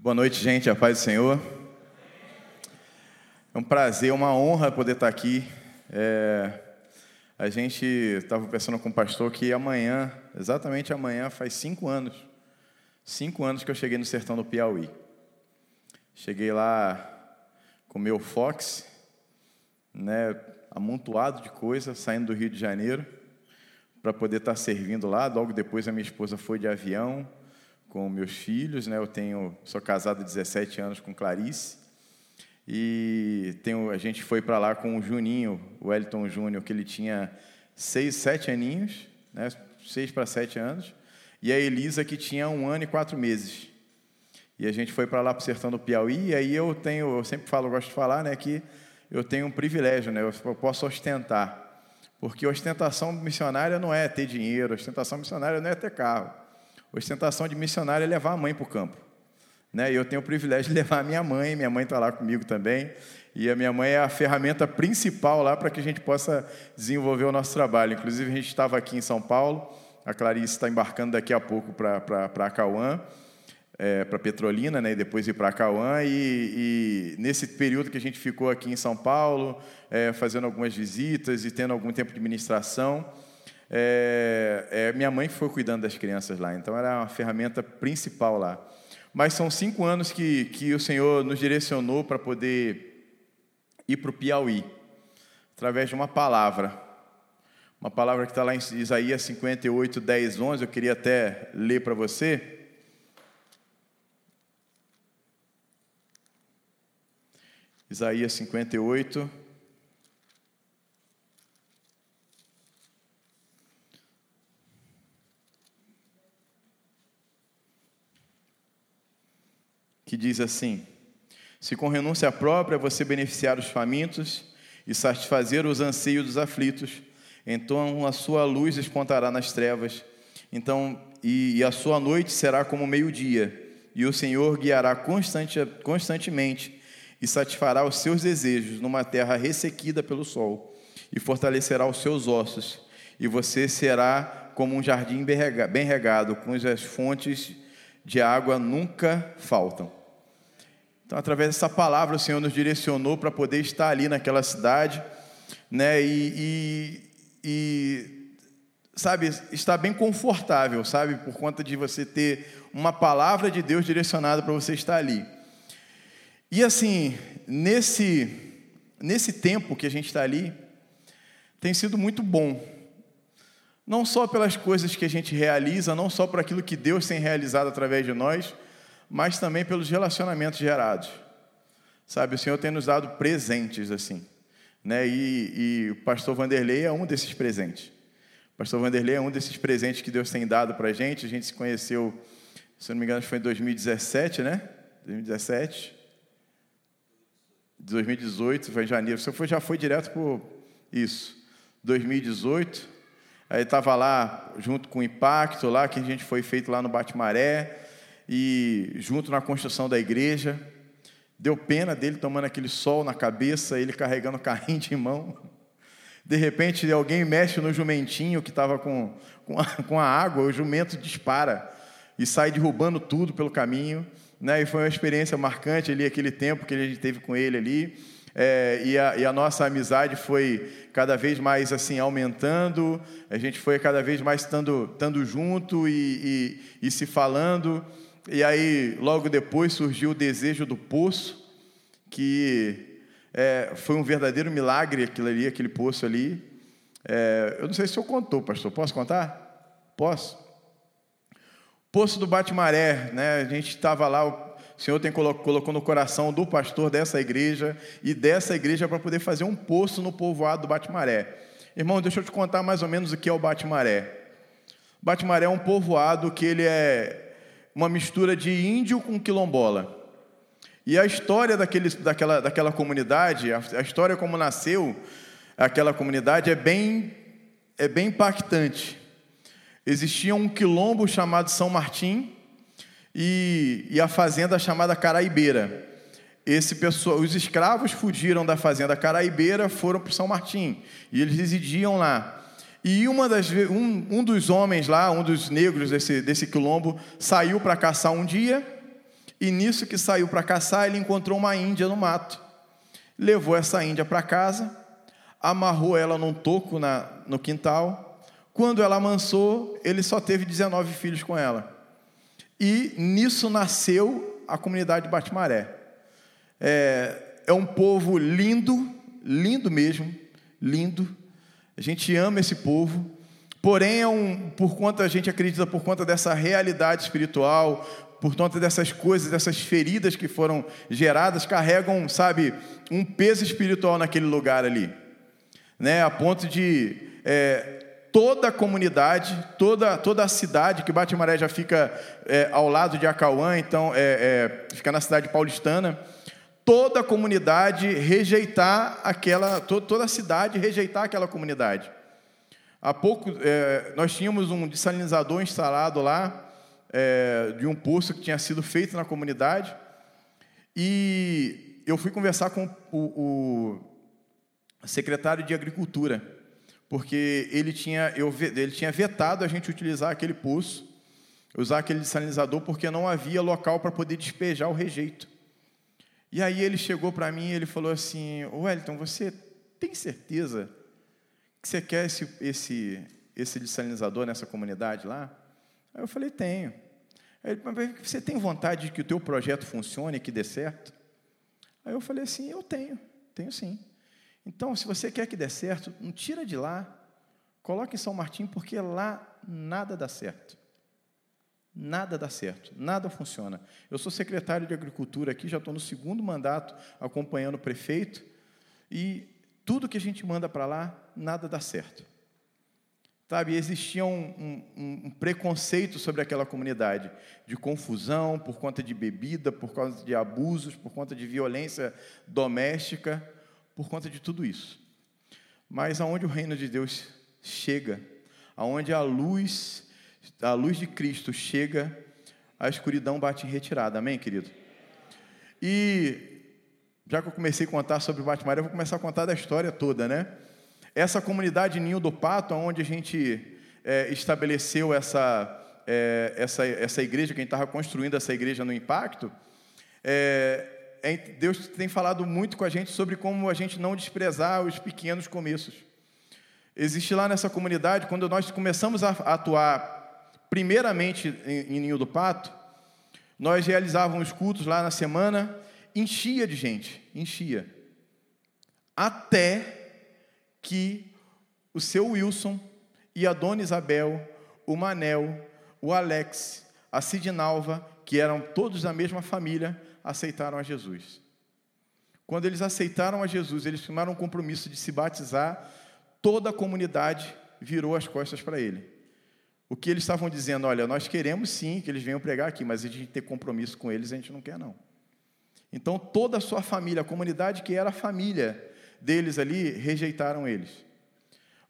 Boa noite, gente. A paz do Senhor. É um prazer, uma honra poder estar aqui. É, a gente estava pensando com o pastor que amanhã, exatamente amanhã, faz cinco anos, cinco anos que eu cheguei no sertão do Piauí. Cheguei lá com meu Fox, né, amontoado de coisa, saindo do Rio de Janeiro, para poder estar servindo lá. Logo depois a minha esposa foi de avião com meus filhos, né? Eu tenho, sou casado há 17 anos com Clarice. E tenho, a gente foi para lá com o Juninho, o Wellington Júnior, que ele tinha seis, sete aninhos, né? seis para sete anos, e a Elisa, que tinha um ano e quatro meses. E a gente foi para lá para o sertão do Piauí, e aí eu tenho, eu sempre falo, eu gosto de falar, né, que eu tenho um privilégio, né, eu posso ostentar. Porque ostentação missionária não é ter dinheiro, ostentação missionária não é ter carro. Ostentação de missionário é levar a mãe para o campo. Né? E eu tenho o privilégio de levar a minha mãe, minha mãe está lá comigo também, e a minha mãe é a ferramenta principal lá para que a gente possa desenvolver o nosso trabalho. Inclusive, a gente estava aqui em São Paulo, a Clarice está embarcando daqui a pouco para Acauã, é, para Petrolina, né, e depois ir para Acauã, e, e, nesse período que a gente ficou aqui em São Paulo, é, fazendo algumas visitas e tendo algum tempo de ministração, é, é, minha mãe foi cuidando das crianças lá, então era uma ferramenta principal lá. Mas são cinco anos que, que o Senhor nos direcionou para poder ir para o Piauí, através de uma palavra. Uma palavra que está lá em Isaías 58, 10, 11, eu queria até ler para você. Isaías 58, que diz assim: Se com renúncia própria você beneficiar os famintos e satisfazer os anseios dos aflitos, então a sua luz despontará nas trevas, então e, e a sua noite será como meio-dia, e o Senhor guiará constante, constantemente e satisfará os seus desejos numa terra ressequida pelo sol, e fortalecerá os seus ossos, e você será como um jardim bem regado, cujas fontes de água nunca faltam. Então, através dessa palavra, o Senhor nos direcionou para poder estar ali naquela cidade, né? E, e, e, sabe, estar bem confortável, sabe, por conta de você ter uma palavra de Deus direcionada para você estar ali. E assim, nesse, nesse tempo que a gente está ali, tem sido muito bom. Não só pelas coisas que a gente realiza, não só por aquilo que Deus tem realizado através de nós, mas também pelos relacionamentos gerados. Sabe, o Senhor tem nos dado presentes assim, né? E, e o pastor Vanderlei é um desses presentes. O pastor Vanderlei é um desses presentes que Deus tem dado para a gente. A gente se conheceu, se não me engano, foi em 2017, né? 2017. 2018, foi em janeiro. Você foi, já foi direto por isso. 2018. Aí estava lá junto com o Impacto, lá que a gente foi feito lá no Bate-Maré e junto na construção da igreja. Deu pena dele tomando aquele sol na cabeça, ele carregando carrinho de mão. De repente, alguém mexe no jumentinho que estava com, com, a, com a água, o jumento dispara e sai derrubando tudo pelo caminho. Né? E foi uma experiência marcante ali, aquele tempo que a gente teve com ele ali. É, e, a, e, a, nossa amizade foi cada vez mais assim aumentando, a gente foi cada vez mais estando, estando junto e, e, e se falando. E aí, logo depois, surgiu o desejo do poço, que é, foi um verdadeiro milagre aquilo ali, aquele poço ali. É, eu não sei se eu contou, pastor. Posso contar? Posso? Poço do Bate-Maré, né? A gente estava lá, o Senhor tem colocou, no coração do pastor dessa igreja e dessa igreja para poder fazer um poço no povoado do Bate-Maré. Irmão, deixa eu te contar mais ou menos o que é o Bate-Maré. Bate-Maré é um povoado que ele é uma mistura de índio com quilombola. E a história daquele, daquela, daquela comunidade, a, a história como nasceu aquela comunidade é bem, é bem impactante. Existia um quilombo chamado São Martim e, e a fazenda chamada Caraibeira. Esse pessoal, os escravos fugiram da fazenda Caraibeira, foram para São Martim e eles residiam lá. E uma das, um, um dos homens lá, um dos negros desse, desse quilombo, saiu para caçar um dia E nisso que saiu para caçar, ele encontrou uma índia no mato. Levou essa índia para casa, amarrou ela num toco na, no quintal. Quando ela amansou, ele só teve 19 filhos com ela. E nisso nasceu a comunidade de Batimaré. É, é um povo lindo, lindo mesmo, lindo. A gente ama esse povo. Porém, é um, por conta, a gente acredita, por conta dessa realidade espiritual, por conta dessas coisas, dessas feridas que foram geradas, carregam, sabe, um peso espiritual naquele lugar ali. Né? A ponto de é, toda a comunidade, toda, toda a cidade, que Batimaré já fica é, ao lado de Acauã, então é, é, fica na cidade paulistana, toda a comunidade rejeitar aquela, toda a cidade rejeitar aquela comunidade. Há pouco, é, nós tínhamos um dessalinizador instalado lá, é, de um poço que tinha sido feito na comunidade, e eu fui conversar com o, o secretário de Agricultura, porque ele tinha, eu, ele tinha vetado a gente utilizar aquele poço, usar aquele dessalinizador, porque não havia local para poder despejar o rejeito. E aí ele chegou para mim e ele falou assim, Wellington, você tem certeza que você quer esse, esse, esse dessalinizador nessa comunidade lá? Aí eu falei, tenho. Ele, você tem vontade de que o teu projeto funcione, que dê certo? Aí eu falei assim, eu tenho, tenho sim. Então, se você quer que dê certo, não tira de lá, coloque em São Martim, porque lá nada dá certo. Nada dá certo, nada funciona. Eu sou secretário de Agricultura aqui, já estou no segundo mandato acompanhando o prefeito, e tudo que a gente manda para lá, nada dá certo. Sabe, existia um, um, um, preconceito sobre aquela comunidade, de confusão por conta de bebida, por conta de abusos, por conta de violência doméstica, por conta de tudo isso. Mas aonde o reino de Deus chega, aonde a luz, a luz de Cristo chega, a escuridão bate em retirada. Amém, querido? E já que eu comecei a contar sobre o Batmaria, eu vou começar a contar da história toda, né? Essa comunidade Ninho do Pato, onde a gente é, estabeleceu essa, é, essa, essa igreja, quem estava construindo essa igreja no Impacto, é, é, Deus tem falado muito com a gente sobre como a gente não desprezar os pequenos começos. Existe lá nessa comunidade, quando nós começamos a atuar primeiramente em, em Ninho do Pato, nós realizávamos cultos lá na semana, enchia de gente, enchia. Até que o seu Wilson e a dona Isabel, o Manel, o Alex, a Sidnalva, que eram todos da mesma família, aceitaram a Jesus. Quando eles aceitaram a Jesus, eles firmaram um compromisso de se batizar, toda a comunidade virou as costas para ele. O que eles estavam dizendo, olha, nós queremos sim que eles venham pregar aqui, mas a gente ter compromisso com eles, a gente não quer não. Então toda a sua família, a comunidade que era a família deles ali rejeitaram eles.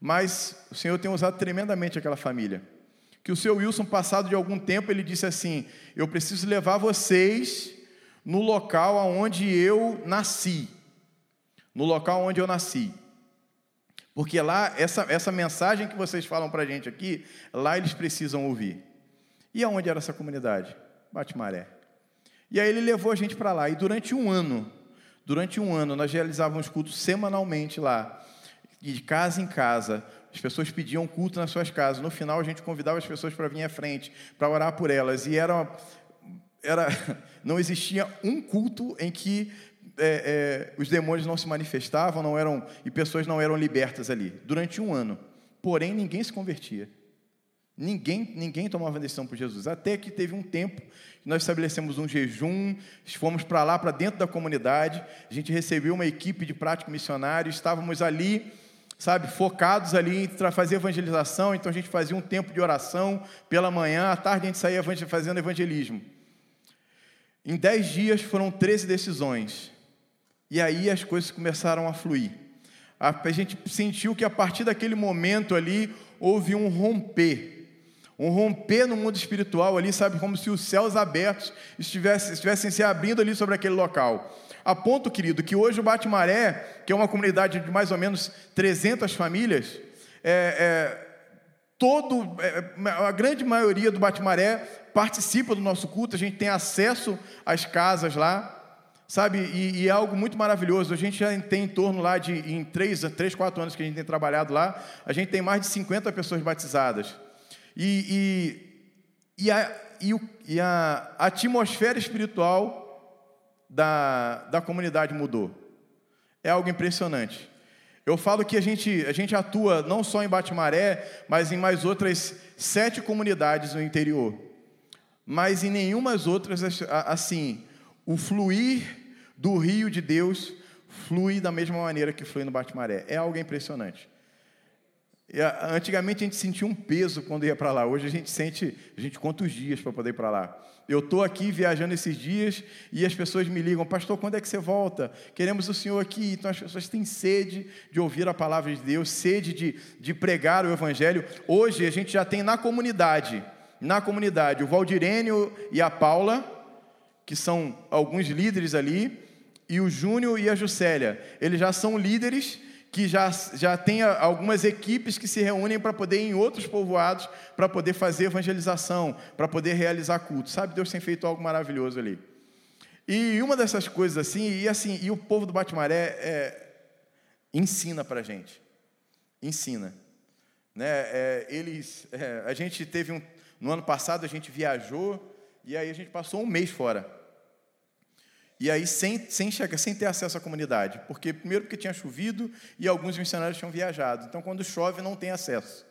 Mas o Senhor tem usado tremendamente aquela família. Que o seu Wilson, passado de algum tempo, ele disse assim: Eu preciso levar vocês no local onde eu nasci. No local onde eu nasci. Porque lá, essa, essa mensagem que vocês falam para a gente aqui, lá eles precisam ouvir. E aonde era essa comunidade? Bate-Maré. E aí ele levou a gente para lá. E durante um ano, Durante um ano, nós realizávamos cultos semanalmente lá, de casa em casa. As pessoas pediam culto nas suas casas. No final, a gente convidava as pessoas para vir à frente, para orar por elas. E era, era, não existia um culto em que é, é, os demônios não se manifestavam, não eram e pessoas não eram libertas ali. Durante um ano. Porém, ninguém se convertia. Ninguém, ninguém tomava decisão por Jesus. Até que teve um tempo nós estabelecemos um jejum, fomos para lá, para dentro da comunidade, a gente recebeu uma equipe de prático missionário, estávamos ali, sabe, focados ali em fazer evangelização, então a gente fazia um tempo de oração pela manhã, à tarde a gente saía fazendo evangelismo. Em dez dias foram 13 decisões. E aí as coisas começaram a fluir. A gente sentiu que a partir daquele momento ali houve um romper um romper no mundo espiritual ali, sabe, como se os céus abertos estivessem, estivessem se abrindo ali sobre aquele local. A ponto, querido, que hoje o Bate-Maré, que é uma comunidade de mais ou menos 300 famílias, é, é, todo, é, a grande maioria do Bate-Maré participa do nosso culto, a gente tem acesso às casas lá, sabe? E, e, é algo muito maravilhoso. A gente já tem em torno lá de, em três, três, quatro anos que a gente tem trabalhado lá, a gente tem mais de 50 pessoas batizadas. E, e, e, a, e, o, e a atmosfera espiritual da, da comunidade mudou. É algo impressionante. Eu falo que a gente, a gente atua não só em Batimaré, mas em mais outras sete comunidades no interior. Mas em nenhuma outras, assim, o fluir do rio de Deus flui da mesma maneira que flui no Batimaré. É algo impressionante. Antigamente a gente sentia um peso quando ia para lá. Hoje a gente sente, a gente conta os dias para poder ir para lá. Eu estou aqui viajando esses dias e as pessoas me ligam, pastor, quando é que você volta? Queremos o senhor aqui. Então as pessoas têm sede de ouvir a palavra de Deus, sede de, de pregar o evangelho. Hoje a gente já tem na comunidade, na comunidade, o Valdirênio e a Paula, que são alguns líderes ali, e o Júnior e a Juscelia. Eles já são líderes que já, já tem algumas equipes que se reúnem para poder ir em outros povoados, para poder fazer evangelização, para poder realizar culto. Sabe, Deus tem feito algo maravilhoso ali. E uma dessas coisas assim, e assim, e o povo do Batimaré é, ensina para a gente. Ensina. Né? É, eles, é, a gente teve um, no ano passado a gente viajou e aí a gente passou um mês fora. E aí, sem, sem, chegar, sem ter acesso à comunidade. Porque, primeiro, porque tinha chovido e alguns missionários tinham viajado. Então, quando chove, não tem acesso.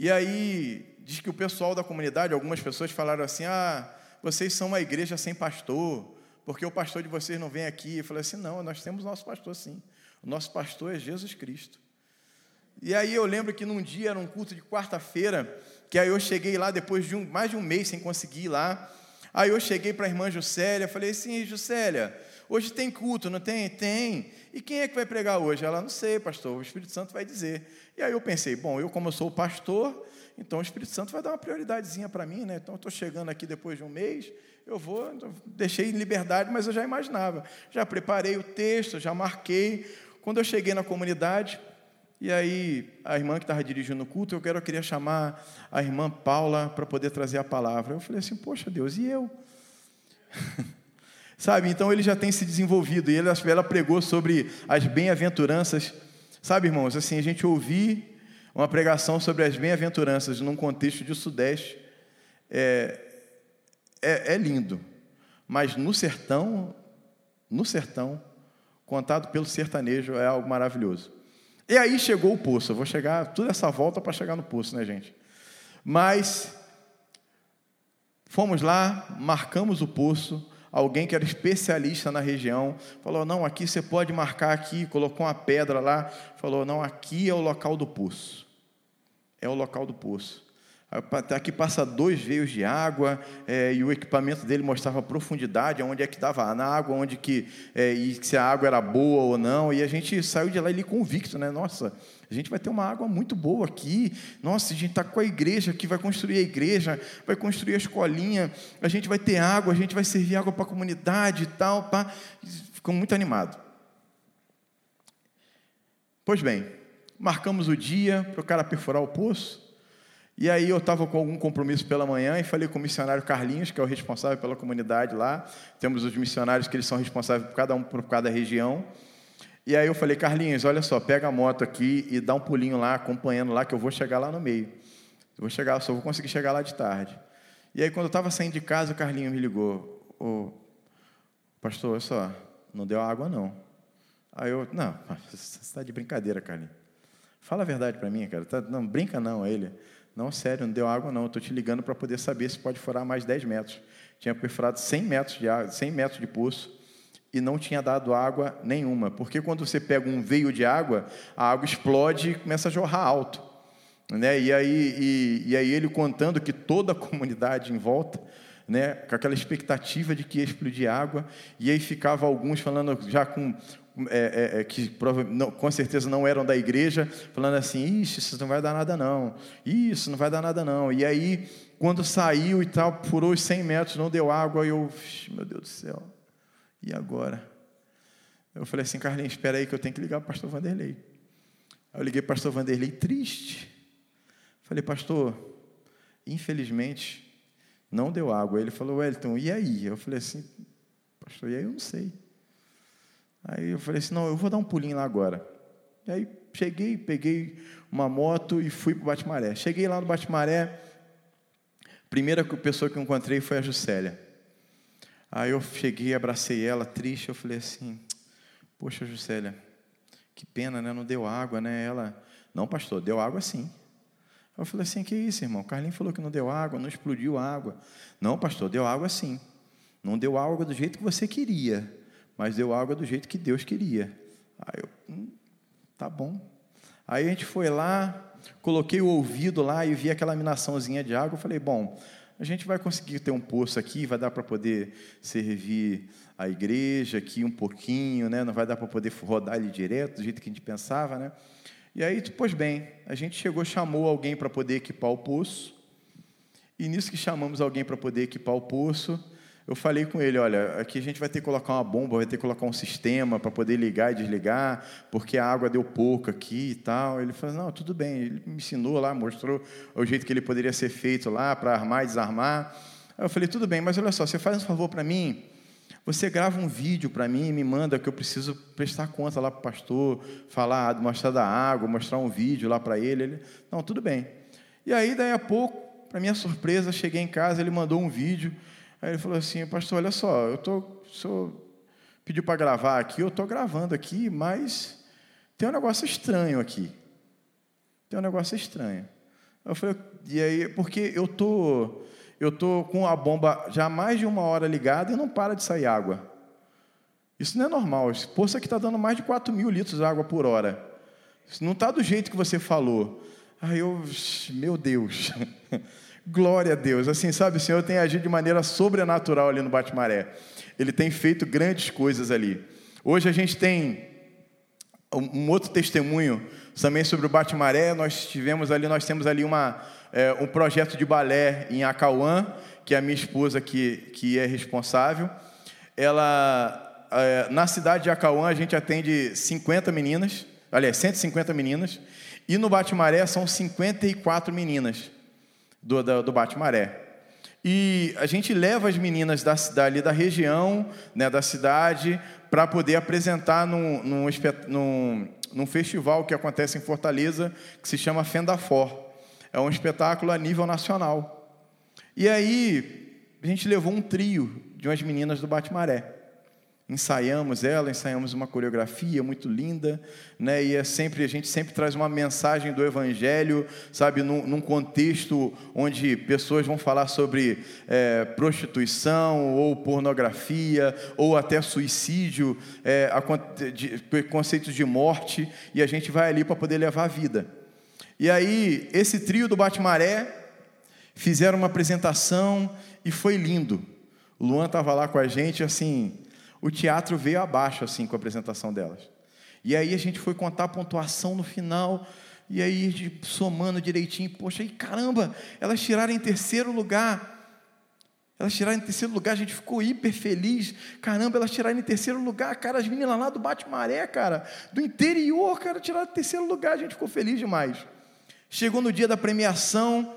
E aí, diz que o pessoal da comunidade, algumas pessoas falaram assim: ah, vocês são uma igreja sem pastor, porque o pastor de vocês não vem aqui. Eu falei assim: não, nós temos nosso pastor sim. O nosso pastor é Jesus Cristo. E aí eu lembro que num dia, era um culto de quarta-feira, que aí eu cheguei lá depois de um, mais de um mês sem conseguir ir lá. Aí eu cheguei para a irmã Juscelia, falei assim, Juscelia, hoje tem culto, não tem? Tem. E quem é que vai pregar hoje? Ela, não sei, pastor, o Espírito Santo vai dizer. E aí eu pensei, bom, eu como eu sou o pastor, então o Espírito Santo vai dar uma prioridadezinha para mim, né? Então eu estou chegando aqui depois de um mês, eu vou, então, deixei em liberdade, mas eu já imaginava. Já preparei o texto, já marquei. Quando eu cheguei na comunidade, e aí, a irmã que estava dirigindo o culto, eu, quero, eu queria chamar a irmã Paula para poder trazer a palavra. Eu falei assim, poxa Deus, e eu? Sabe, então ele já tem se desenvolvido, e ela, ela pregou sobre as bem-aventuranças. Sabe, irmãos, assim, a gente ouvir uma pregação sobre as bem-aventuranças num contexto de Sudeste é, é, é lindo, mas no sertão, no sertão, contado pelo sertanejo, é algo maravilhoso. E aí chegou o poço. Eu vou chegar, toda essa volta para chegar no poço, né, gente? Mas fomos lá, marcamos o poço. Alguém que era especialista na região falou: Não, aqui você pode marcar aqui. Colocou uma pedra lá. Falou: Não, aqui é o local do poço. É o local do poço. Aqui passa dois veios de água é, e o equipamento dele mostrava a profundidade, onde é que estava na água, onde que é, e se a água era boa ou não. E a gente saiu de lá ali convicto, né? Nossa, a gente vai ter uma água muito boa aqui. Nossa, a gente está com a igreja que vai construir a igreja, vai construir a escolinha. A gente vai ter água, a gente vai servir água para a comunidade e tal. Pá. Ficou muito animado. Pois bem, marcamos o dia para o cara perfurar o poço. E aí eu estava com algum compromisso pela manhã e falei com o missionário Carlinhos, que é o responsável pela comunidade lá. Temos os missionários que eles são responsáveis por cada um por cada região. E aí eu falei, Carlinhos, olha só, pega a moto aqui e dá um pulinho lá, acompanhando lá, que eu vou chegar lá no meio. Eu vou chegar, só vou conseguir chegar lá de tarde. E aí quando eu estava saindo de casa, o Carlinhos me ligou, ô, pastor, olha só, não deu água não. Aí eu, não, você está de brincadeira, Carlinhos. Fala a verdade para mim, cara. Tá, não, brinca não, ele. Não, sério, não deu água não. Estou te ligando para poder saber se pode furar mais 10 metros. Tinha perfurado 100 metros de, água, 100 metros de poço e não tinha dado água nenhuma. Porque quando você pega um veio de água, a água explode e começa a jorrar alto. Né? E, aí, e, e aí ele contando que toda a comunidade em volta né, com aquela expectativa de que ia explodir água, e aí ficava alguns falando já com é, é, é, que não, com certeza não eram da igreja, falando assim: Ixi, isso não vai dar nada não, isso não vai dar nada não. E aí, quando saiu e tal, furou os 100 metros, não deu água, e eu, meu Deus do céu, e agora? Eu falei assim: Carlinhos, espera aí que eu tenho que ligar para o pastor Vanderlei. Aí eu liguei para o pastor Vanderlei, triste. Falei, pastor, infelizmente, Não deu água. Ele falou, Wellington, e aí? Eu falei assim, pastor, e aí eu não sei. Aí eu falei assim, não, eu vou dar um pulinho lá agora. E aí cheguei, peguei uma moto e fui para o Batimaré. Cheguei lá no Batimaré, primeira pessoa que eu encontrei foi a Juscelia. Aí eu cheguei, abracei ela, triste, eu falei assim, poxa, Juscelia, que pena, né? Não deu água, né? Ela, não, pastor, deu água sim. Eu falei assim, que isso, irmão? Carlinhos falou que não deu água, não explodiu água. Não, pastor, deu água sim. Não deu água do jeito que você queria, mas deu água do jeito que Deus queria. Aí eu, hum, tá bom. Aí a gente foi lá, coloquei o ouvido lá e vi aquela minaçãozinha de água. Eu falei, bom, a gente vai conseguir ter um poço aqui, vai dar para poder servir a igreja aqui um pouquinho, né? Não vai dar para poder rodar ali direto, do jeito que a gente pensava, né? E aí, pois bem, a gente chegou, chamou alguém para poder equipar o poço. E nisso que chamamos alguém para poder equipar o poço, eu falei com ele, olha, aqui a gente vai ter que colocar uma bomba, vai ter que colocar um sistema para poder ligar e desligar, porque a água deu pouco aqui e tal. Ele falou, não, tudo bem. Ele me ensinou lá, mostrou o jeito que ele poderia ser feito lá para armar e desarmar. Aí eu falei, tudo bem, mas olha só, você faz um favor para mim, você grava um vídeo para mim e me manda que eu preciso prestar conta lá para o pastor, falar, mostrar da água, mostrar um vídeo lá para ele. ele. Não, tudo bem. E aí, daí a pouco, para minha surpresa, cheguei em casa, ele mandou um vídeo. Aí ele falou assim, pastor, olha só, eu tô, o senhor pediu para gravar aqui, eu estou gravando aqui, mas tem um negócio estranho aqui. Tem um negócio estranho. Eu falei, e aí, porque eu tô eu estou com a bomba já há mais de uma hora ligada e não para de sair água. Isso não é normal. Esse poço aqui está dando mais de 4 mil litros de água por hora. Isso não está do jeito que você falou. Aí eu, meu Deus, glória a Deus. Assim, sabe, o Senhor tem agido de maneira sobrenatural ali no Bate-Maré. Ele tem feito grandes coisas ali. Hoje a gente tem um outro testemunho também sobre o Bate-Maré. Nós tivemos ali, nós temos ali uma é, um projeto de balé em Acauã, que é a minha esposa que, que é responsável. Ela, é, na cidade de Acauã, a gente atende 50 meninas, aliás, 150 meninas, e no Bate-Maré são 54 meninas do, do, do Bate-Maré. E a gente leva as meninas da, cidade da região, né, da cidade, para poder apresentar num, num, num, num, festival que acontece em Fortaleza, que se chama Fendafor. É um espetáculo a nível nacional. E aí, a gente levou um trio de umas meninas do Bate-Maré. Ensaiamos ela, ensaiamos uma coreografia muito linda, né? E é sempre a gente sempre traz uma mensagem do Evangelho, sabe, num, num contexto onde pessoas vão falar sobre é, prostituição ou pornografia ou até suicídio, é, de, conceitos de morte, e a gente vai ali para poder levar a vida. E aí, esse trio do Bate-Maré fizeram uma apresentação e foi lindo. O Luan estava lá com a gente, assim, o teatro veio abaixo, assim, com a apresentação delas. E aí a gente foi contar a pontuação no final, e aí somando direitinho, poxa, e caramba, elas tiraram em terceiro lugar. Elas tiraram em terceiro lugar, a gente ficou hiper feliz. Caramba, elas tiraram em terceiro lugar, cara, as meninas lá do Bate-Maré, cara, do interior, cara, tiraram em terceiro lugar, a gente ficou feliz demais. Chegou no dia da premiação,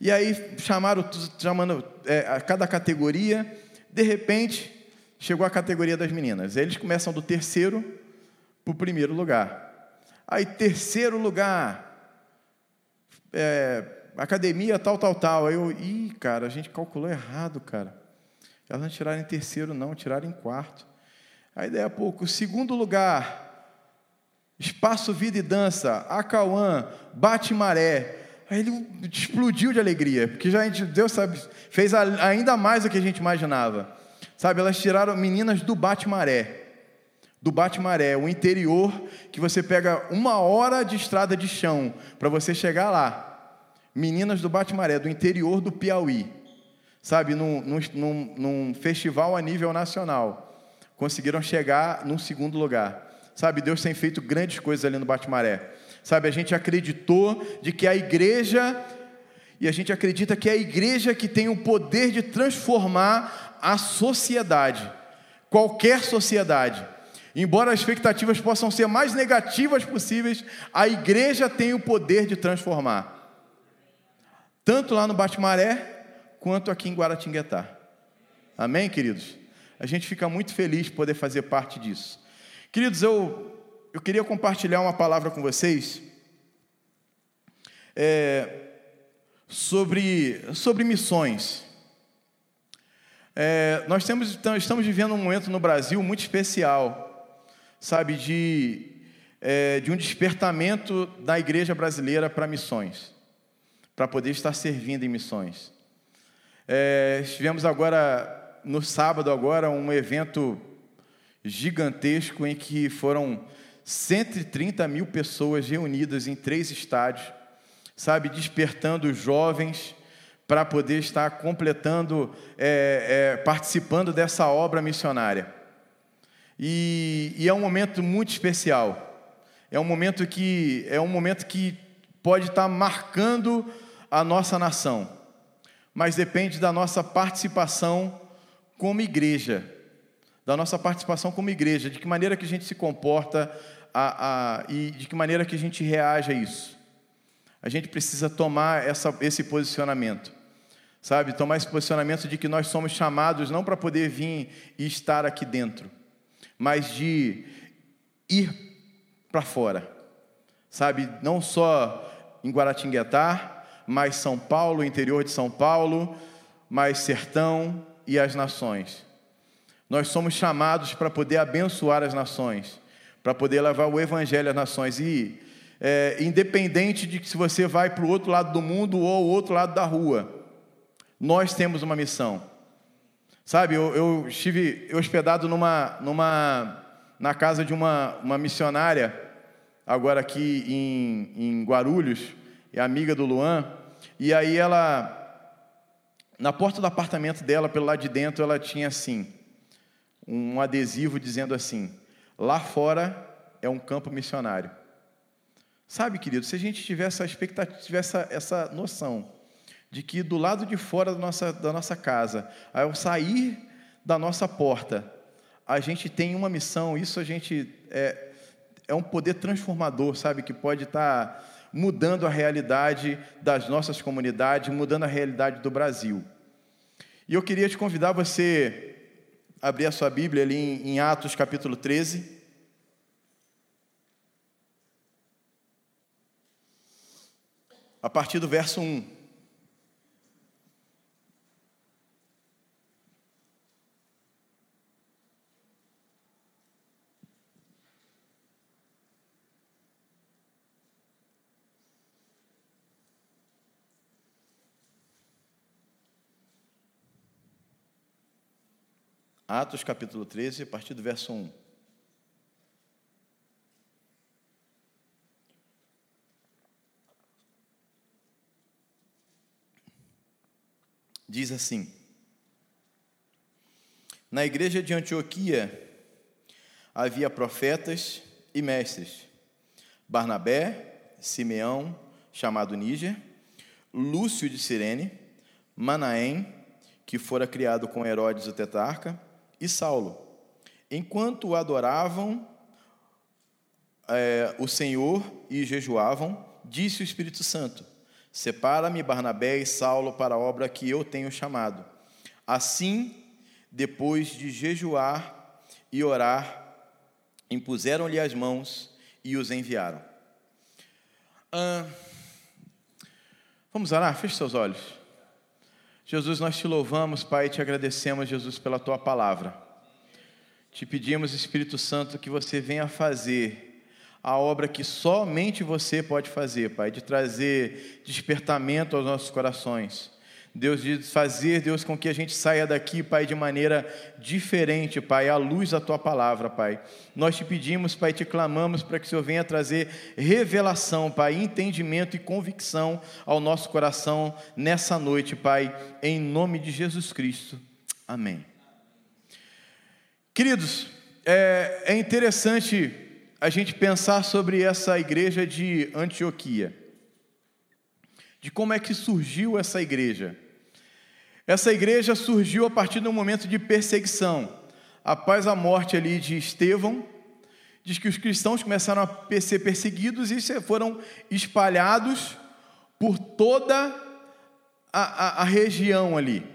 e aí chamaram, chamando é, cada categoria. De repente, chegou a categoria das meninas. Eles começam do terceiro para o primeiro lugar. Aí, terceiro lugar, é, academia tal, tal, tal. Aí eu, ih, cara, a gente calculou errado, cara. Elas não tiraram em terceiro, não, tiraram em quarto. Aí, daí a pouco, segundo lugar, Espaço Vida e Dança, Acauã, Bate Maré. Aí ele explodiu de alegria, porque já Deus sabe, fez ainda mais do que a gente imaginava. Sabe, elas tiraram meninas do Bate Maré. Do Bate Maré, o interior que você pega uma hora de estrada de chão para você chegar lá. Meninas do Bate Maré, do interior do Piauí. Sabe, num, num, num festival a nível nacional. Conseguiram chegar num segundo lugar. Sabe, Deus tem feito grandes coisas ali no Bate-Maré. Sabe, a gente acreditou de que a igreja, e a gente acredita que é a igreja que tem o poder de transformar a sociedade, qualquer sociedade. Embora as expectativas possam ser mais negativas possíveis, a igreja tem o poder de transformar. Tanto lá no Bate-Maré, quanto aqui em Guaratinguetá. Amém, queridos? A gente fica muito feliz de poder fazer parte disso. Queridos, eu, eu queria compartilhar uma palavra com vocês é, sobre, sobre missões. É, nós temos, então, estamos vivendo um momento no Brasil muito especial, sabe, de, é, de um despertamento da igreja brasileira para missões, para poder estar servindo em missões. É, estivemos agora, no sábado agora, um evento gigantesco em que foram 130 mil pessoas reunidas em três estádios, sabe, despertando jovens, para poder estar completando, é, é, participando dessa obra missionária. E, e, é um momento muito especial. É um momento que é um momento que pode estar marcando a nossa nação, mas depende da nossa participação como igreja, da nossa participação como igreja, de que maneira que a gente se comporta a, a, e de que maneira que a gente reage a isso. A gente precisa tomar essa, esse posicionamento sabe? Tomar esse posicionamento de que nós somos chamados não para poder vir e estar aqui dentro, mas de ir para fora, sabe? Não só em Guaratinguetá, mas São Paulo, interior de São Paulo, mais sertão e as nações. Nós somos chamados para poder abençoar as nações, para poder levar o evangelho às nações e é, independente de se você vai para o outro lado do mundo ou o outro lado da rua, nós temos uma missão. Sabe, eu, eu estive hospedado numa, numa, na casa de uma, uma missionária, agora aqui em, em Guarulhos, é amiga do Luan, e aí ela, na porta do apartamento dela, pelo lado de dentro, ela tinha assim, um adesivo dizendo assim: lá fora é um campo missionário. Sabe, querido, se a gente tivesse essa expectativa, tivesse essa, essa noção de que do lado de fora da nossa, da nossa casa, ao sair da nossa porta, a gente tem uma missão, isso a gente é, é um poder transformador, sabe, que pode estar mudando a realidade das nossas comunidades, mudando a realidade do Brasil. E eu queria te convidar você abrir a sua Bíblia ali em, Atos capítulo 13. A partir do verso 1. Atos capítulo 13, a partir do verso 1. Diz assim: Na igreja de Antioquia havia profetas e mestres: Barnabé, Simeão, chamado Níger, Lúcio de Cirene, Manaém, que fora criado com Herodes o tetarca, e Saulo. Enquanto adoravam é, o Senhor e jejuavam, disse o Espírito Santo: Separa-me Barnabé e Saulo para a obra que eu tenho chamado. Assim, depois de jejuar e orar, impuseram-lhe as mãos e os enviaram. Ah, vamos orar? Feche seus olhos. Jesus, nós te louvamos, Pai, e te agradecemos, Jesus, pela tua palavra. Te pedimos, Espírito Santo, que você venha fazer a obra que somente você pode fazer, Pai, de trazer despertamento aos nossos corações Deus, de fazer, Deus, com que a gente saia daqui, Pai, de maneira diferente, Pai, à luz da Tua palavra, Pai. Nós te pedimos, Pai, te clamamos para que o Senhor venha trazer revelação, Pai, entendimento e convicção ao nosso coração nessa noite, Pai, em nome de Jesus Cristo. Amém. Queridos, é, é interessante a gente pensar sobre essa igreja de Antioquia de como é que surgiu essa igreja. Essa igreja surgiu a partir de um momento de perseguição. Após a morte ali de Estevão, diz que os cristãos começaram a ser perseguidos e foram espalhados por toda a, a, a região ali.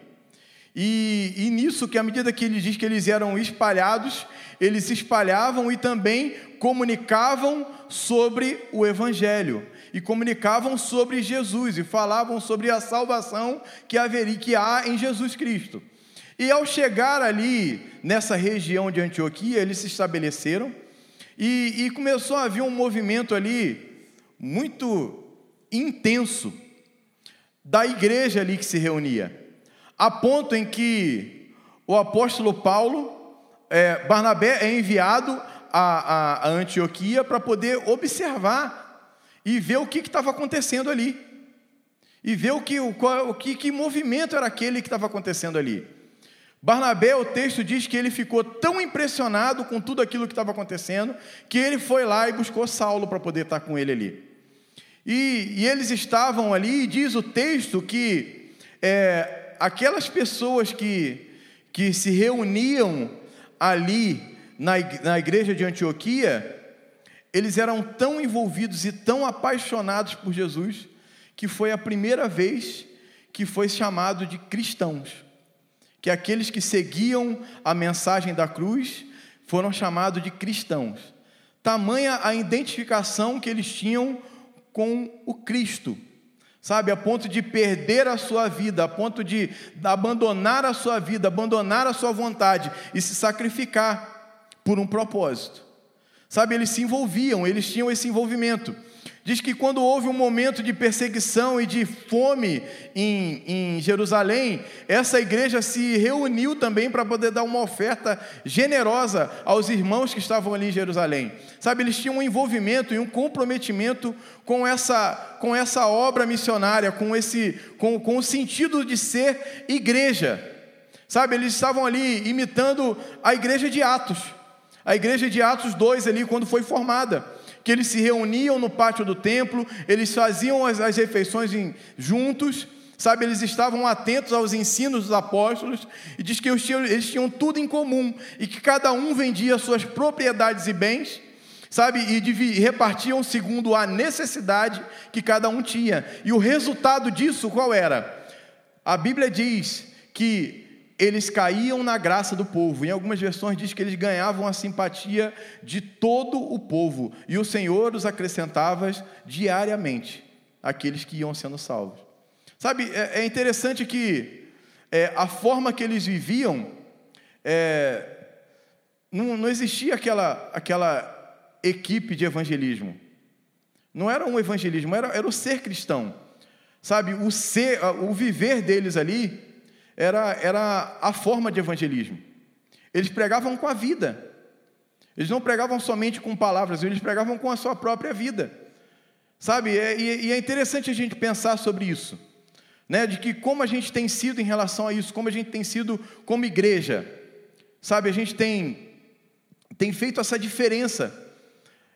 E, e, nisso, que à medida que ele diz que eles eram espalhados, eles se espalhavam e também comunicavam sobre o Evangelho, e comunicavam sobre Jesus, e falavam sobre a salvação que, haveria, que há em Jesus Cristo. E ao chegar ali, nessa região de Antioquia, eles se estabeleceram, e, e começou a haver um movimento ali muito intenso da igreja ali que se reunia a ponto em que o apóstolo Paulo, é, Barnabé é enviado a, a, a Antioquia para poder observar e ver o que estava acontecendo ali. E ver o que, o, o que, que movimento era aquele que estava acontecendo ali. Barnabé, o texto diz que ele ficou tão impressionado com tudo aquilo que estava acontecendo, que ele foi lá e buscou Saulo para poder estar com ele ali. E, e eles estavam ali, e diz o texto que é, aquelas pessoas que, que se reuniam ali na, na igreja de Antioquia, eles eram tão envolvidos e tão apaixonados por Jesus, que foi a primeira vez que foi chamado de cristãos. Que aqueles que seguiam a mensagem da cruz foram chamados de cristãos. Tamanha a identificação que eles tinham com o Cristo sabe, a ponto de perder a sua vida, a ponto de abandonar a sua vida, abandonar a sua vontade e se sacrificar por um propósito. Sabe, eles se envolviam, eles tinham esse envolvimento. Diz que quando houve um momento de perseguição e de fome em, em Jerusalém, essa igreja se reuniu também para poder dar uma oferta generosa aos irmãos que estavam ali em Jerusalém. Sabe, eles tinham um envolvimento e um comprometimento com essa, com essa obra missionária, com, esse, com, com o sentido de ser igreja. Sabe, eles estavam ali imitando a igreja de Atos, a igreja de Atos 2 ali, quando foi formada que eles se reuniam no pátio do templo, eles faziam as, as refeições em, juntos, sabe, eles estavam atentos aos ensinos dos apóstolos, e diz que eles tinham, eles tinham tudo em comum, e que cada um vendia suas propriedades e bens, sabe, e, e repartiam segundo a necessidade que cada um tinha, e o resultado disso qual era? A Bíblia diz que eles caíam na graça do povo. Em algumas versões diz que eles ganhavam a simpatia de todo o povo, e o Senhor os acrescentava diariamente aqueles que iam sendo salvos. Sabe, é, é interessante que é, a forma que eles viviam, é, não, não existia aquela, aquela equipe de evangelismo. Não era um evangelismo, era, era o ser cristão. Sabe, o ser, o viver deles ali era, era a forma de evangelismo. Eles pregavam com a vida. Eles não pregavam somente com palavras, eles pregavam com a sua própria vida. Sabe? É, e é interessante a gente pensar sobre isso. Né? De que como a gente tem sido em relação a isso, como a gente tem sido como igreja. Sabe? A gente tem, tem feito essa diferença.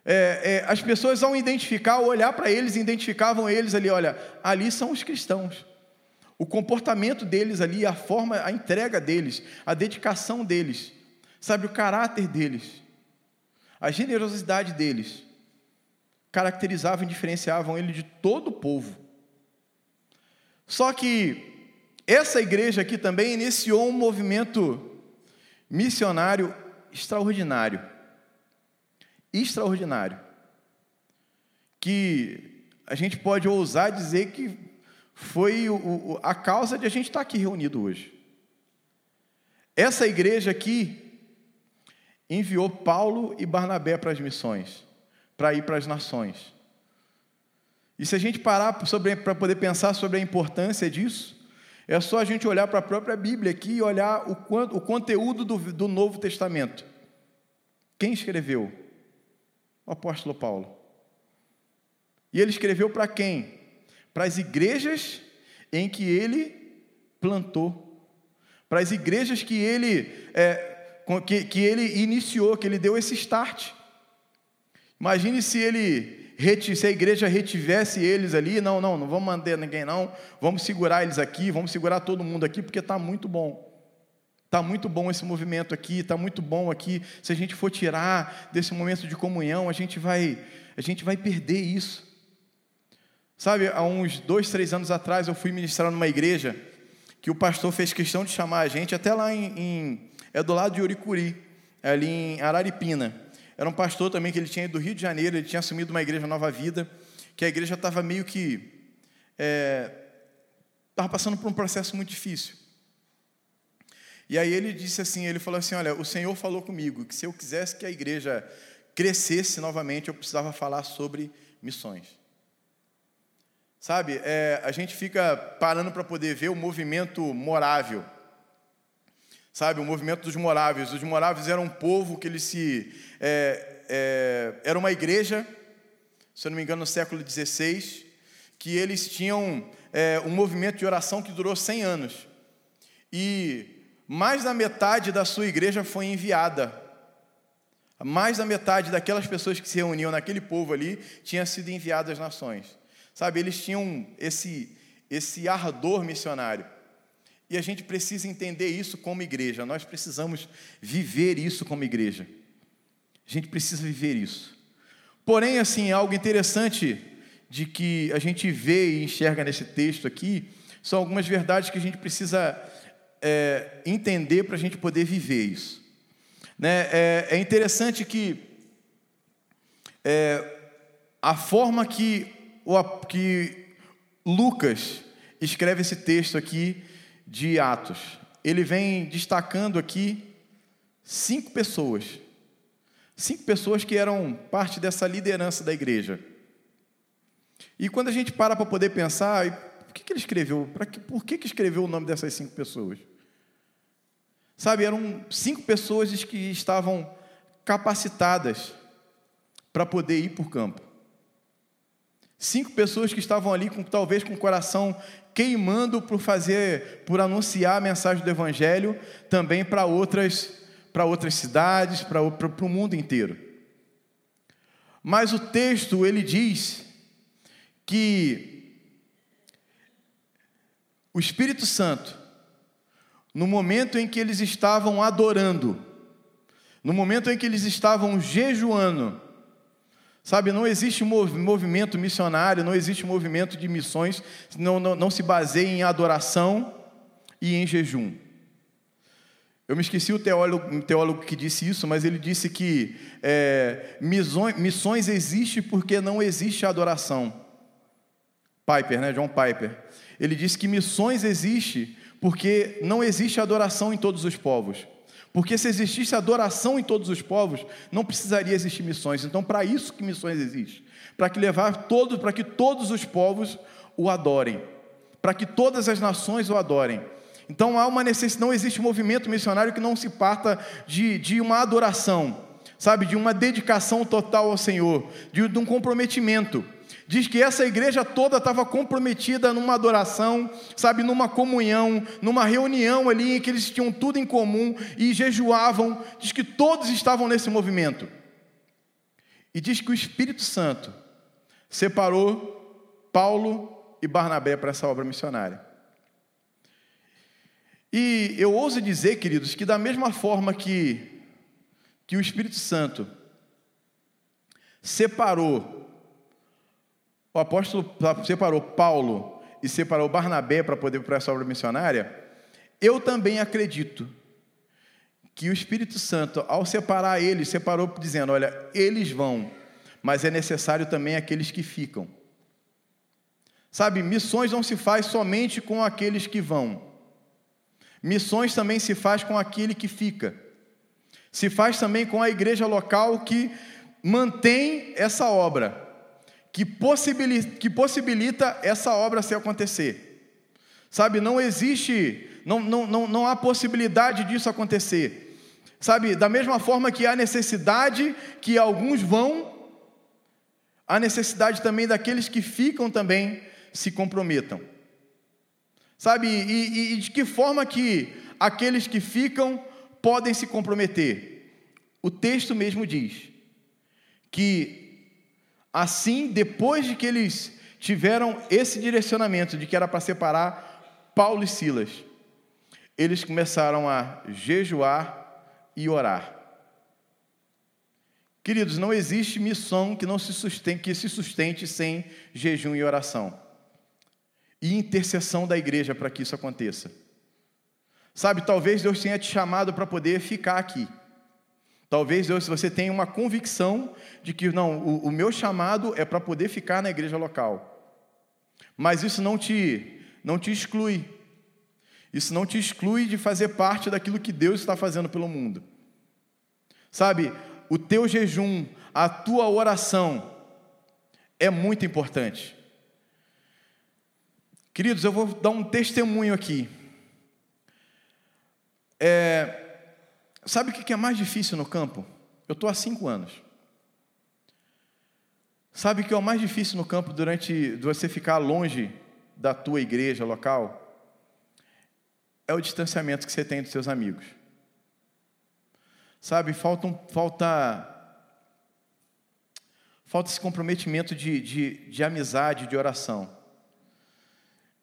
É, é, as pessoas, ao identificar, ao olhar para eles, identificavam eles ali: olha, ali são os cristãos o comportamento deles ali, a forma, a entrega deles, a dedicação deles, sabe, o caráter deles, a generosidade deles, caracterizavam e diferenciavam ele de todo o povo. Só que essa igreja aqui também iniciou um movimento missionário extraordinário. Extraordinário. Que a gente pode ousar dizer que foi o, o, a causa de a gente estar aqui reunido hoje. Essa igreja aqui enviou Paulo e Barnabé para as missões, para ir para as nações. E se a gente parar para poder pensar sobre a importância disso, é só a gente olhar para a própria Bíblia aqui e olhar o, o conteúdo do, do Novo Testamento. Quem escreveu? O apóstolo Paulo. E ele escreveu para quem? Para as igrejas em que ele plantou, para as igrejas que ele, é, que, que ele iniciou, que ele deu esse start. Imagine se ele se a igreja retivesse eles ali, não, não, não vamos manter ninguém não, vamos segurar eles aqui, vamos segurar todo mundo aqui, porque está muito bom. Está muito bom esse movimento aqui, está muito bom aqui. Se a gente for tirar desse momento de comunhão, a gente vai, a gente vai perder isso. Sabe, há uns dois, três anos atrás eu fui ministrar numa igreja que o pastor fez questão de chamar a gente, até lá em, em é do lado de Uricuri, ali em Araripina. Era um pastor também que ele tinha ido do Rio de Janeiro, ele tinha assumido uma igreja Nova Vida, que a igreja estava meio que estava é, passando por um processo muito difícil. E aí ele disse assim, ele falou assim, olha, o Senhor falou comigo que se eu quisesse que a igreja crescesse novamente, eu precisava falar sobre missões. Sabe, é, a gente fica parando para poder ver o movimento morável. Sabe, o movimento dos moráveis. Os moráveis eram um povo que eles se. É, é, era uma igreja, se eu não me engano, no século XVI, que eles tinham é, um movimento de oração que durou 100 anos. E mais da metade da sua igreja foi enviada. Mais da metade daquelas pessoas que se reuniam naquele povo ali tinha sido enviada às nações. Sabe, eles tinham esse, esse ardor missionário. E a gente precisa entender isso como igreja. Nós precisamos viver isso como igreja. A gente precisa viver isso. Porém, assim, algo interessante de que a gente vê e enxerga nesse texto aqui são algumas verdades que a gente precisa é, entender para a gente poder viver isso. Né? É, é interessante que é, a forma que, que Lucas escreve esse texto aqui de Atos, ele vem destacando aqui cinco pessoas. Cinco pessoas que eram parte dessa liderança da igreja. E quando a gente para para poder pensar, por que, que ele escreveu? Que, por que, que escreveu o nome dessas cinco pessoas? Sabe, eram cinco pessoas que estavam capacitadas para poder ir por campo. Cinco pessoas que estavam ali com talvez com o coração queimando por fazer, por anunciar a mensagem do evangelho também para outras para outras cidades, para, para o mundo inteiro. Mas o texto ele diz que o Espírito Santo no momento em que eles estavam adorando, no momento em que eles estavam jejuando, sabe, não existe movimento missionário, não existe movimento de missões, não, não, não se baseia em adoração e em jejum. Eu me esqueci o teólogo, teólogo que disse isso, mas ele disse que é, missões, missões existe porque não existe adoração. Piper, né? John Piper. Ele disse que missões existe porque não existe adoração em todos os povos. Porque se existisse adoração em todos os povos, não precisaria existir missões. Então, para isso que missões existem, para que levar todos, para que todos os povos o adorem, para que todas as nações o adorem. Então há uma necessidade, não existe movimento missionário que não se parta de, de uma adoração, sabe, de uma dedicação total ao Senhor, de, de um comprometimento diz que essa igreja toda estava comprometida numa adoração, sabe, numa comunhão, numa reunião ali em que eles tinham tudo em comum e jejuavam. Diz que todos estavam nesse movimento. E diz que o Espírito Santo separou Paulo e Barnabé para essa obra missionária. E eu ouso dizer, queridos, que da mesma forma que, que o Espírito Santo separou o apóstolo separou Paulo e separou Barnabé para poder para essa obra missionária. Eu também acredito que o Espírito Santo, ao separar eles, separou dizendo: olha, eles vão, mas é necessário também aqueles que ficam. Sabe, missões não se faz somente com aqueles que vão. Missões também se faz com aquele que fica. Se faz também com a igreja local que mantém essa obra que possibilita, que possibilita essa obra se acontecer. Sabe, não existe, não, não, não, não há possibilidade disso acontecer. Sabe, da mesma forma que há necessidade que alguns vão, há necessidade também daqueles que ficam também se comprometam. Sabe, e, e de que forma que aqueles que ficam podem se comprometer? O texto mesmo diz que Assim, depois de que eles tiveram esse direcionamento de que era para separar Paulo e Silas, eles começaram a jejuar e orar. Queridos, não existe missão que não se sustente, que se sustente sem jejum e oração. E intercessão da igreja para que isso aconteça. Sabe, talvez Deus tenha te chamado para poder ficar aqui. Talvez Deus, você tenha uma convicção de que não, o, o meu chamado é para poder ficar na igreja local. Mas isso não te não te exclui. Isso não te exclui de fazer parte daquilo que Deus está fazendo pelo mundo. Sabe, o teu jejum, a tua oração é muito importante. Queridos, eu vou dar um testemunho aqui. É, sabe o que é mais difícil no campo? Eu estou há cinco anos. Sabe o que é o mais difícil no campo durante você ficar longe da tua igreja local? É o distanciamento que você tem dos seus amigos. Sabe, falta, um, falta, falta esse comprometimento de, de, de amizade, de oração.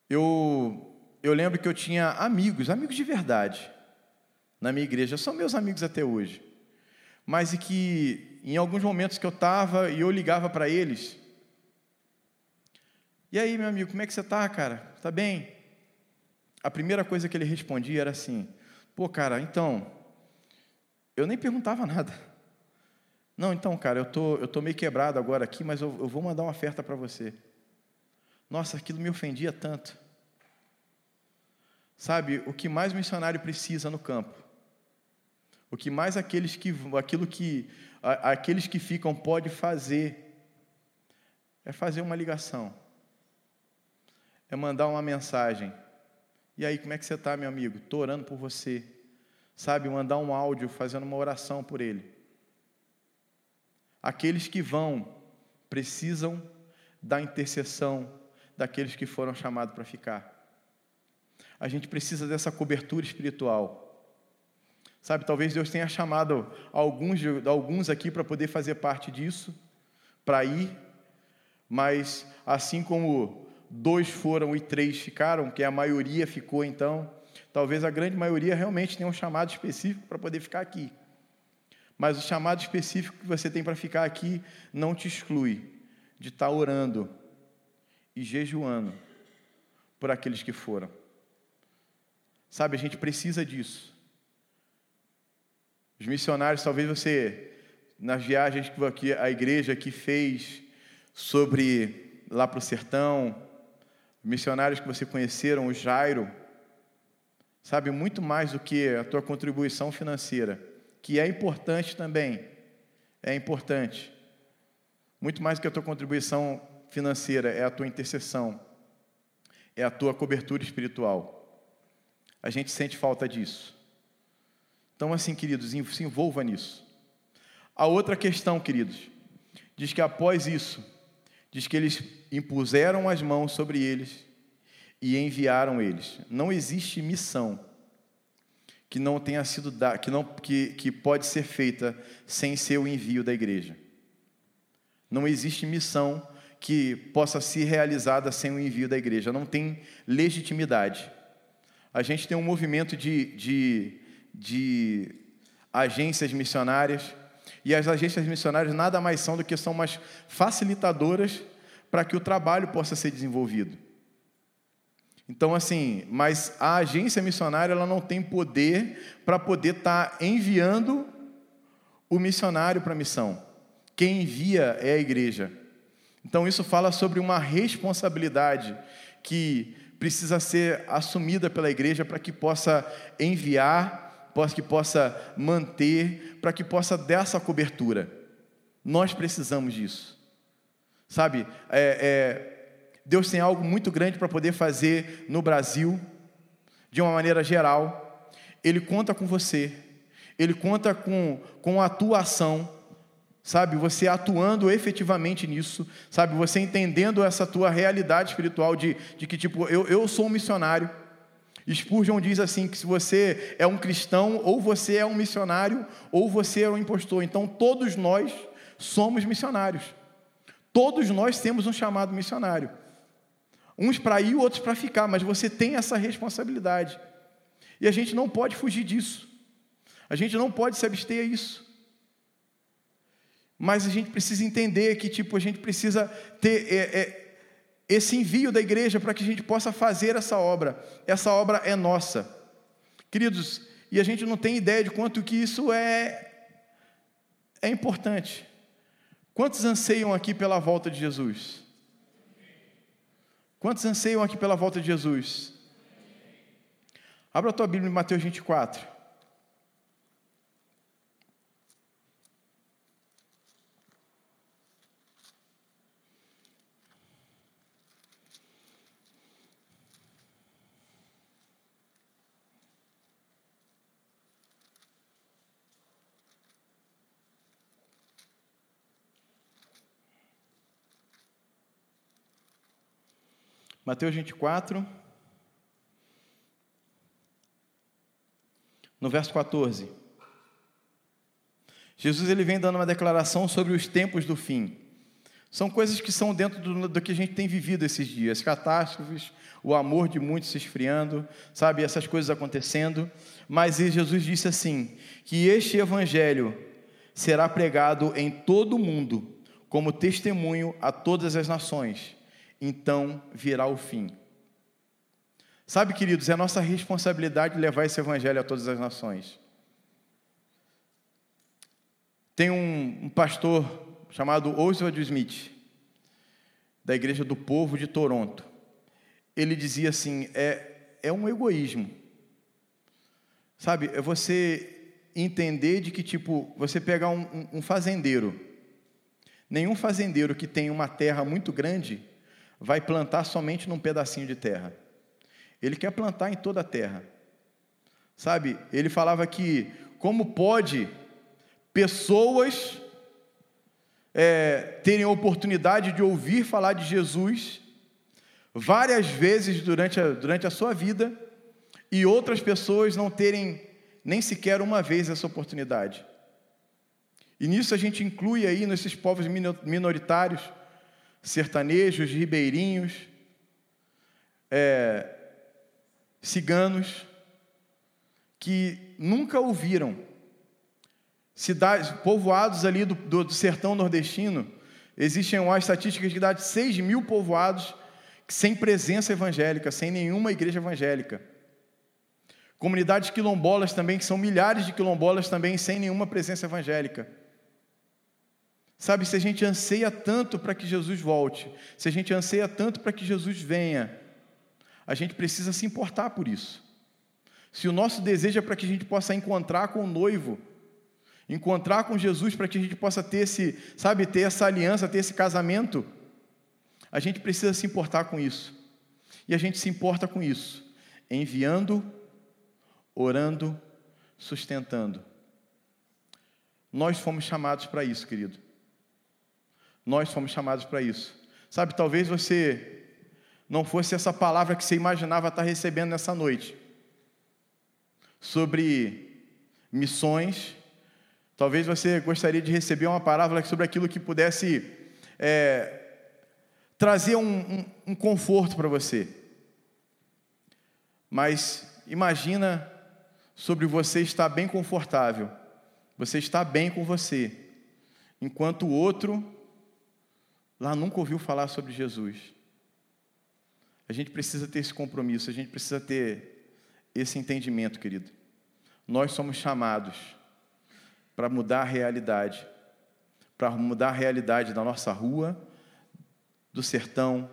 Eu, eu lembro que eu tinha amigos, amigos de verdade, na minha igreja, são meus amigos até hoje, mas e que em alguns momentos que eu estava e eu ligava para eles, e aí, meu amigo, como é que você está, cara? Está bem? A primeira coisa que ele respondia era assim: pô, cara, então, eu nem perguntava nada. Não, então, cara, eu tô, eu tô meio quebrado agora aqui, mas eu, eu vou mandar uma oferta para você. Nossa, aquilo me ofendia tanto. Sabe, o que mais o missionário precisa no campo, o que mais aqueles que, aquilo que, aqueles que ficam pode fazer, é fazer uma ligação, é mandar uma mensagem. E aí, como é que você está, meu amigo? Estou orando por você. Sabe, mandar um áudio fazendo uma oração por ele. Aqueles que vão precisam da intercessão daqueles que foram chamados para ficar. A gente precisa dessa cobertura espiritual. Sabe, talvez Deus tenha chamado alguns, alguns aqui para poder fazer parte disso, para ir, mas assim como dois foram e três ficaram, que a maioria ficou então, talvez a grande maioria realmente tenha um chamado específico para poder ficar aqui. Mas o chamado específico que você tem para ficar aqui não te exclui de estar orando e jejuando por aqueles que foram. Sabe, a gente precisa disso. Os missionários, talvez você, nas viagens que a igreja aqui fez sobre lá para o sertão, missionários que você conheceram, o Jairo, sabe, muito mais do que a tua contribuição financeira, que é importante também, é importante. Muito mais do que a tua contribuição financeira, é a tua intercessão, é a tua cobertura espiritual. A gente sente falta disso. Então, assim, queridos, se envolva nisso. A outra questão, queridos, diz que após isso, diz que eles impuseram as mãos sobre eles e enviaram eles. Não existe missão que não tenha sido da, que não que, que pode ser feita sem ser o envio da igreja. Não existe missão que possa ser realizada sem o envio da igreja. Não tem legitimidade a gente tem um movimento de, de, de agências missionárias, e as agências missionárias nada mais são do que são umas facilitadoras para que o trabalho possa ser desenvolvido. Então, assim, mas a agência missionária ela não tem poder para poder estar tá enviando o missionário para a missão. Quem envia é a igreja. Então, isso fala sobre uma responsabilidade que precisa ser assumida pela igreja para que possa enviar, que possa manter, para que possa dar essa cobertura. Nós precisamos disso. Sabe, é, é, Deus tem algo muito grande para poder fazer no Brasil, de uma maneira geral. Ele conta com você, ele conta com, com a ação sabe? Você atuando efetivamente nisso, sabe? Você entendendo essa tua realidade espiritual de, de que, tipo, eu, eu sou um missionário. Spurgeon diz assim: que se você é um cristão, ou você é um missionário, ou você é um impostor. Então, todos nós somos missionários. Todos nós temos um chamado missionário. Uns para ir, outros para ficar, mas você tem essa responsabilidade. E a gente não pode fugir disso. A gente não pode se abster a isso. Mas a gente precisa entender que, tipo, a gente precisa ter é, é, esse envio da igreja para que a gente possa fazer essa obra. Essa obra é nossa. Queridos, e a gente não tem ideia de quanto que isso é, é importante. Quantos anseiam aqui pela volta de Jesus? Quantos anseiam aqui pela volta de Jesus? Abra a tua Bíblia em Mateus 24. Mateus 24, no verso 14. Jesus ele vem dando uma declaração sobre os tempos do fim. São coisas que são dentro do, do, que a gente tem vivido esses dias, catástrofes, o amor de muitos se esfriando, sabe, essas coisas acontecendo. Mas Jesus disse assim: que este evangelho será pregado em todo o mundo, como testemunho a todas as nações então virá o fim. Sabe, queridos, é nossa responsabilidade levar esse evangelho a todas as nações. Tem um, um pastor chamado Oswald Smith, da Igreja do Povo de Toronto. Ele dizia assim: é, é um egoísmo. Sabe, é você entender de que, tipo, você pegar um, um, fazendeiro. Nenhum fazendeiro que tem uma terra muito grande vai plantar somente num pedacinho de terra. Ele quer plantar em toda a terra. Sabe? Ele falava que como pode pessoas é, terem a oportunidade de ouvir falar de Jesus várias vezes durante a, durante a sua vida e outras pessoas não terem nem sequer uma vez essa oportunidade. E nisso a gente inclui aí nesses povos minoritários sertanejos, ribeirinhos, é, ciganos, que nunca ouviram. Cidades, povoados ali do, do, do sertão nordestino, existem uma estatística que dá de 6 mil povoados sem presença evangélica, sem nenhuma igreja evangélica. Comunidades quilombolas também, que são milhares de quilombolas também, sem nenhuma presença evangélica. Sabe, se a gente anseia tanto para que Jesus volte, se a gente anseia tanto para que Jesus venha, a gente precisa se importar por isso. Se o nosso desejo é para que a gente possa encontrar com o noivo, encontrar com Jesus para que a gente possa ter esse, sabe, ter essa aliança, ter esse casamento, a gente precisa se importar com isso. E a gente se importa com isso, enviando, orando, sustentando. Nós fomos chamados para isso, querido. Nós fomos chamados para isso. Sabe, talvez você não fosse essa palavra que você imaginava estar recebendo nessa noite. Sobre missões. Talvez você gostaria de receber uma palavra sobre aquilo que pudesse é, trazer um, um, um conforto para você. Mas imagina sobre você estar bem confortável. Você está bem com você, enquanto o outro lá nunca ouviu falar sobre Jesus. A gente precisa ter esse compromisso, a gente precisa ter esse entendimento, querido. Nós somos chamados para mudar a realidade, para mudar a realidade da nossa rua, do sertão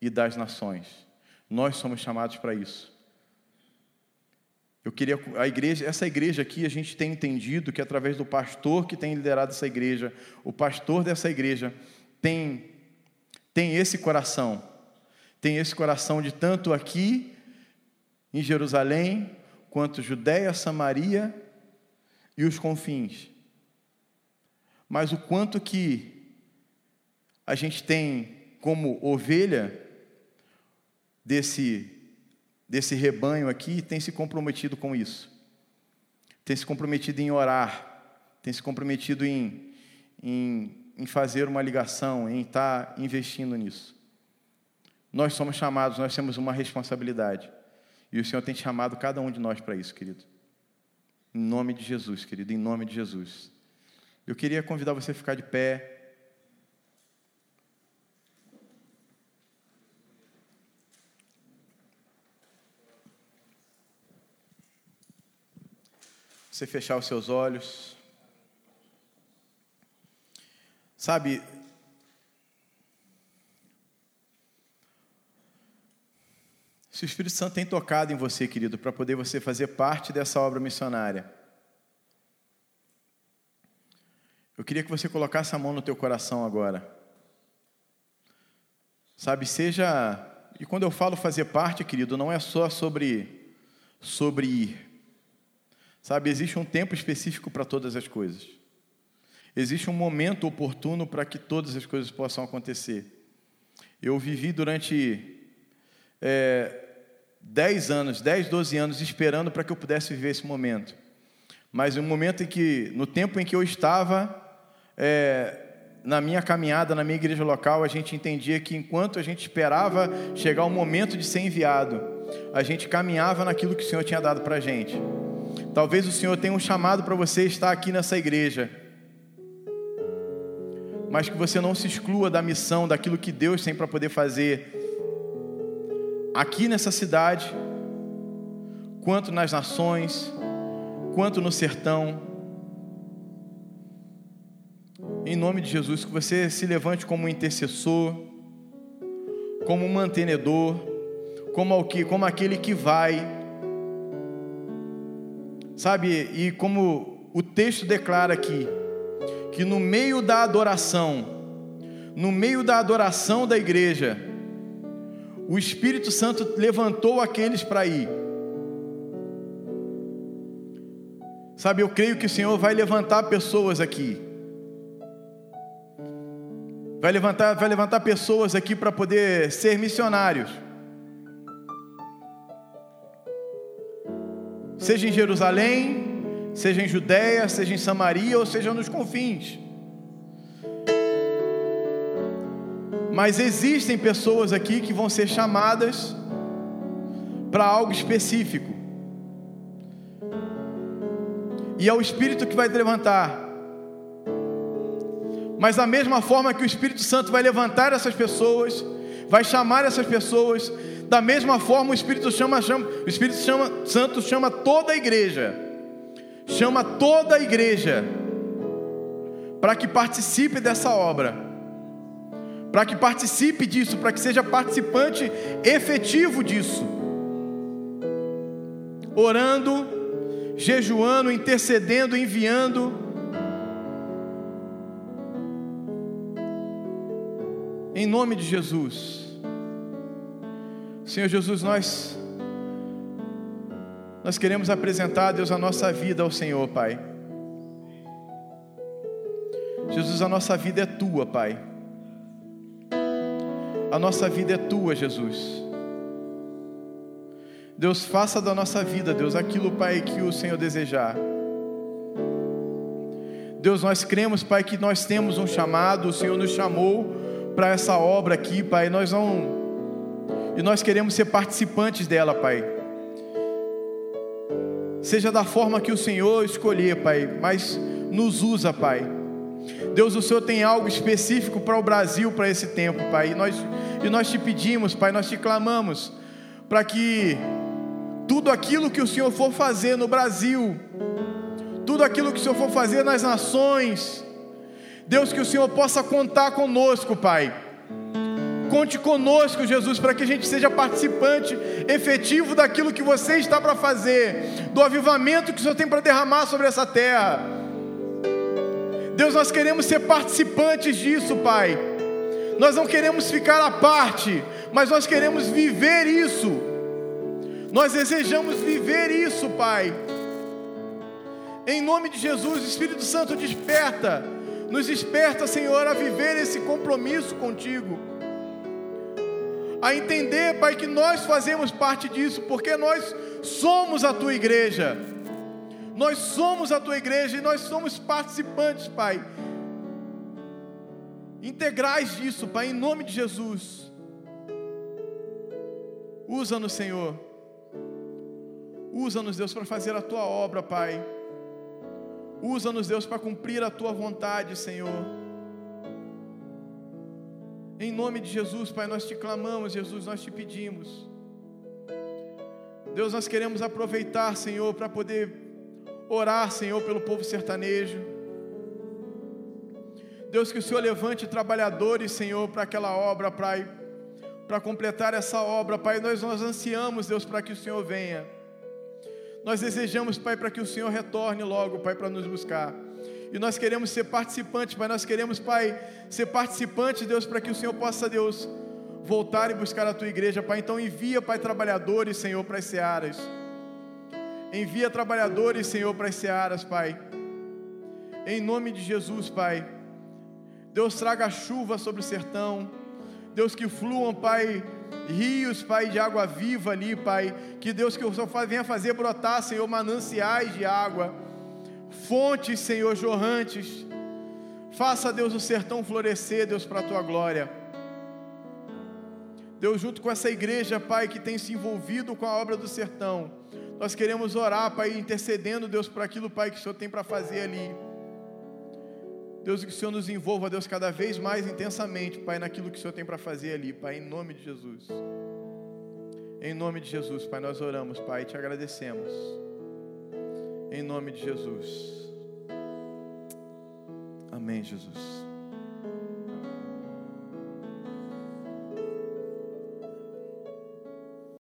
e das nações. Nós somos chamados para isso. Eu queria a igreja, essa igreja aqui, a gente tem entendido que através do pastor que tem liderado essa igreja, o pastor dessa igreja, tem, tem esse coração, tem esse coração de tanto aqui em Jerusalém, quanto Judéia, Samaria e os confins. Mas o quanto que a gente tem como ovelha desse, desse rebanho aqui, tem se comprometido com isso. Tem se comprometido em orar, tem se comprometido em, em em fazer uma ligação, em estar investindo nisso. Nós somos chamados, nós temos uma responsabilidade. E o Senhor tem chamado cada um de nós para isso, querido. Em nome de Jesus, querido, em nome de Jesus. Eu queria convidar você a ficar de pé. Você fechar os seus olhos. Sabe, se o Espírito Santo tem tocado em você, querido, para poder você fazer parte dessa obra missionária, Eu queria que você colocasse a mão no teu coração agora. Sabe, seja. E quando eu falo fazer parte, querido, não é só sobre, sobre ir. Sabe, existe um tempo específico para todas as coisas. Existe um momento oportuno para que todas as coisas possam acontecer. Eu vivi durante é, 10 anos, 10, 12 anos, esperando para que eu pudesse viver esse momento. Mas no momento em que, no tempo em que eu estava, é, na minha caminhada, na minha igreja local, a gente entendia que enquanto a gente esperava chegar o momento de ser enviado, a gente caminhava naquilo que o Senhor tinha dado para a gente. Talvez o Senhor tenha um chamado para você estar aqui nessa igreja, mas que você não se exclua da missão, daquilo que Deus tem para poder fazer aqui nessa cidade, quanto nas nações, quanto no sertão em nome de Jesus, que você se levante como intercessor, como mantenedor, como, como aquele que vai, sabe? E como o texto declara aqui, que no meio da adoração, no meio da adoração da igreja, o Espírito Santo levantou aqueles para ir. Sabe, eu creio que o Senhor vai levantar pessoas aqui Vai levantar, vai levantar pessoas aqui para poder ser missionários. Seja em Jerusalém, seja em Judéia, seja em Samaria ou seja nos confins. Mas existem pessoas aqui que vão ser chamadas para algo específico. E é o Espírito que vai levantar mas da mesma forma que o Espírito Santo vai levantar essas pessoas, vai chamar essas pessoas, da mesma forma o Espírito chama, chama o Espírito chama, Santo chama toda a igreja, chama toda a igreja para que participe dessa obra, para que participe disso, para que seja participante efetivo disso, orando, jejuando, intercedendo, enviando Em nome de Jesus. Senhor Jesus, nós nós queremos apresentar, Deus, a nossa vida ao Senhor, Pai. Jesus, a nossa vida é tua, Pai. A nossa vida é tua, Jesus. Deus, faça da nossa vida, Deus, aquilo, Pai, que o Senhor desejar. Deus, nós cremos, Pai, que nós temos um chamado, o Senhor nos chamou para essa obra aqui, Pai. Nós não e nós queremos ser participantes dela, Pai. Seja da forma que o Senhor escolher, Pai, mas nos usa, Pai. Deus, o Senhor tem algo específico para o Brasil para esse tempo, Pai. E nós, e nós te pedimos, Pai, nós te clamamos para que tudo aquilo que o Senhor for fazer no Brasil, tudo aquilo que o Senhor for fazer nas nações, Deus, que o Senhor possa contar conosco, Pai. Conte conosco, Jesus, para que a gente seja participante efetivo daquilo que você está para fazer, do avivamento que o Senhor tem para derramar sobre essa terra. Deus, nós queremos ser participantes disso, Pai. Nós não queremos ficar à parte, mas nós queremos viver isso. Nós desejamos viver isso, Pai. Em nome de Jesus, Espírito Santo, desperta nos desperta, Senhor, a viver esse compromisso contigo. A entender, Pai, que nós fazemos parte disso, porque nós somos a tua igreja. Nós somos a tua igreja e nós somos participantes, Pai. Integrais disso, Pai, em nome de Jesus. Usa-nos, Senhor. Usa-nos, Deus, para fazer a tua obra, Pai Usa-nos, Deus, para cumprir a tua vontade, Senhor. Em nome de Jesus, Pai, nós te clamamos, Jesus, nós te pedimos. Deus, nós queremos aproveitar, Senhor, para poder orar, Senhor, pelo povo sertanejo. Deus, que o Senhor levante trabalhadores, Senhor, para aquela obra, Pai, para completar essa obra, Pai. Nós, nós ansiamos, Deus, para que o Senhor venha. Nós desejamos, Pai, para que o Senhor retorne logo, Pai, para nos buscar. E nós queremos ser participantes, Pai. Nós queremos, Pai, ser participantes, Deus, para que o Senhor possa, Deus, voltar e buscar a tua igreja, Pai. Então envia, Pai, trabalhadores, Senhor, para as searas. Envia trabalhadores, Senhor, para as searas, Pai. Em nome de Jesus, Pai. Deus traga chuva sobre o sertão. Deus que fluam, Pai, rios, Pai, de água viva ali, Pai. Que Deus que o Senhor venha fazer brotar, Senhor, mananciais de água. Fontes, Senhor, jorrantes. Faça, Deus, o sertão florescer, Deus, para a tua glória. Deus, junto com essa igreja, Pai, que tem se envolvido com a obra do sertão, nós queremos orar, Pai, intercedendo, Deus, por aquilo, Pai, que o Senhor tem para fazer ali. Deus, que o Senhor nos envolva, Deus, cada vez mais intensamente, Pai, naquilo que o Senhor tem para fazer ali, Pai, em nome de Jesus. Em nome de Jesus, Pai, nós oramos, Pai, e te agradecemos. Em nome de Jesus. Amém, Jesus.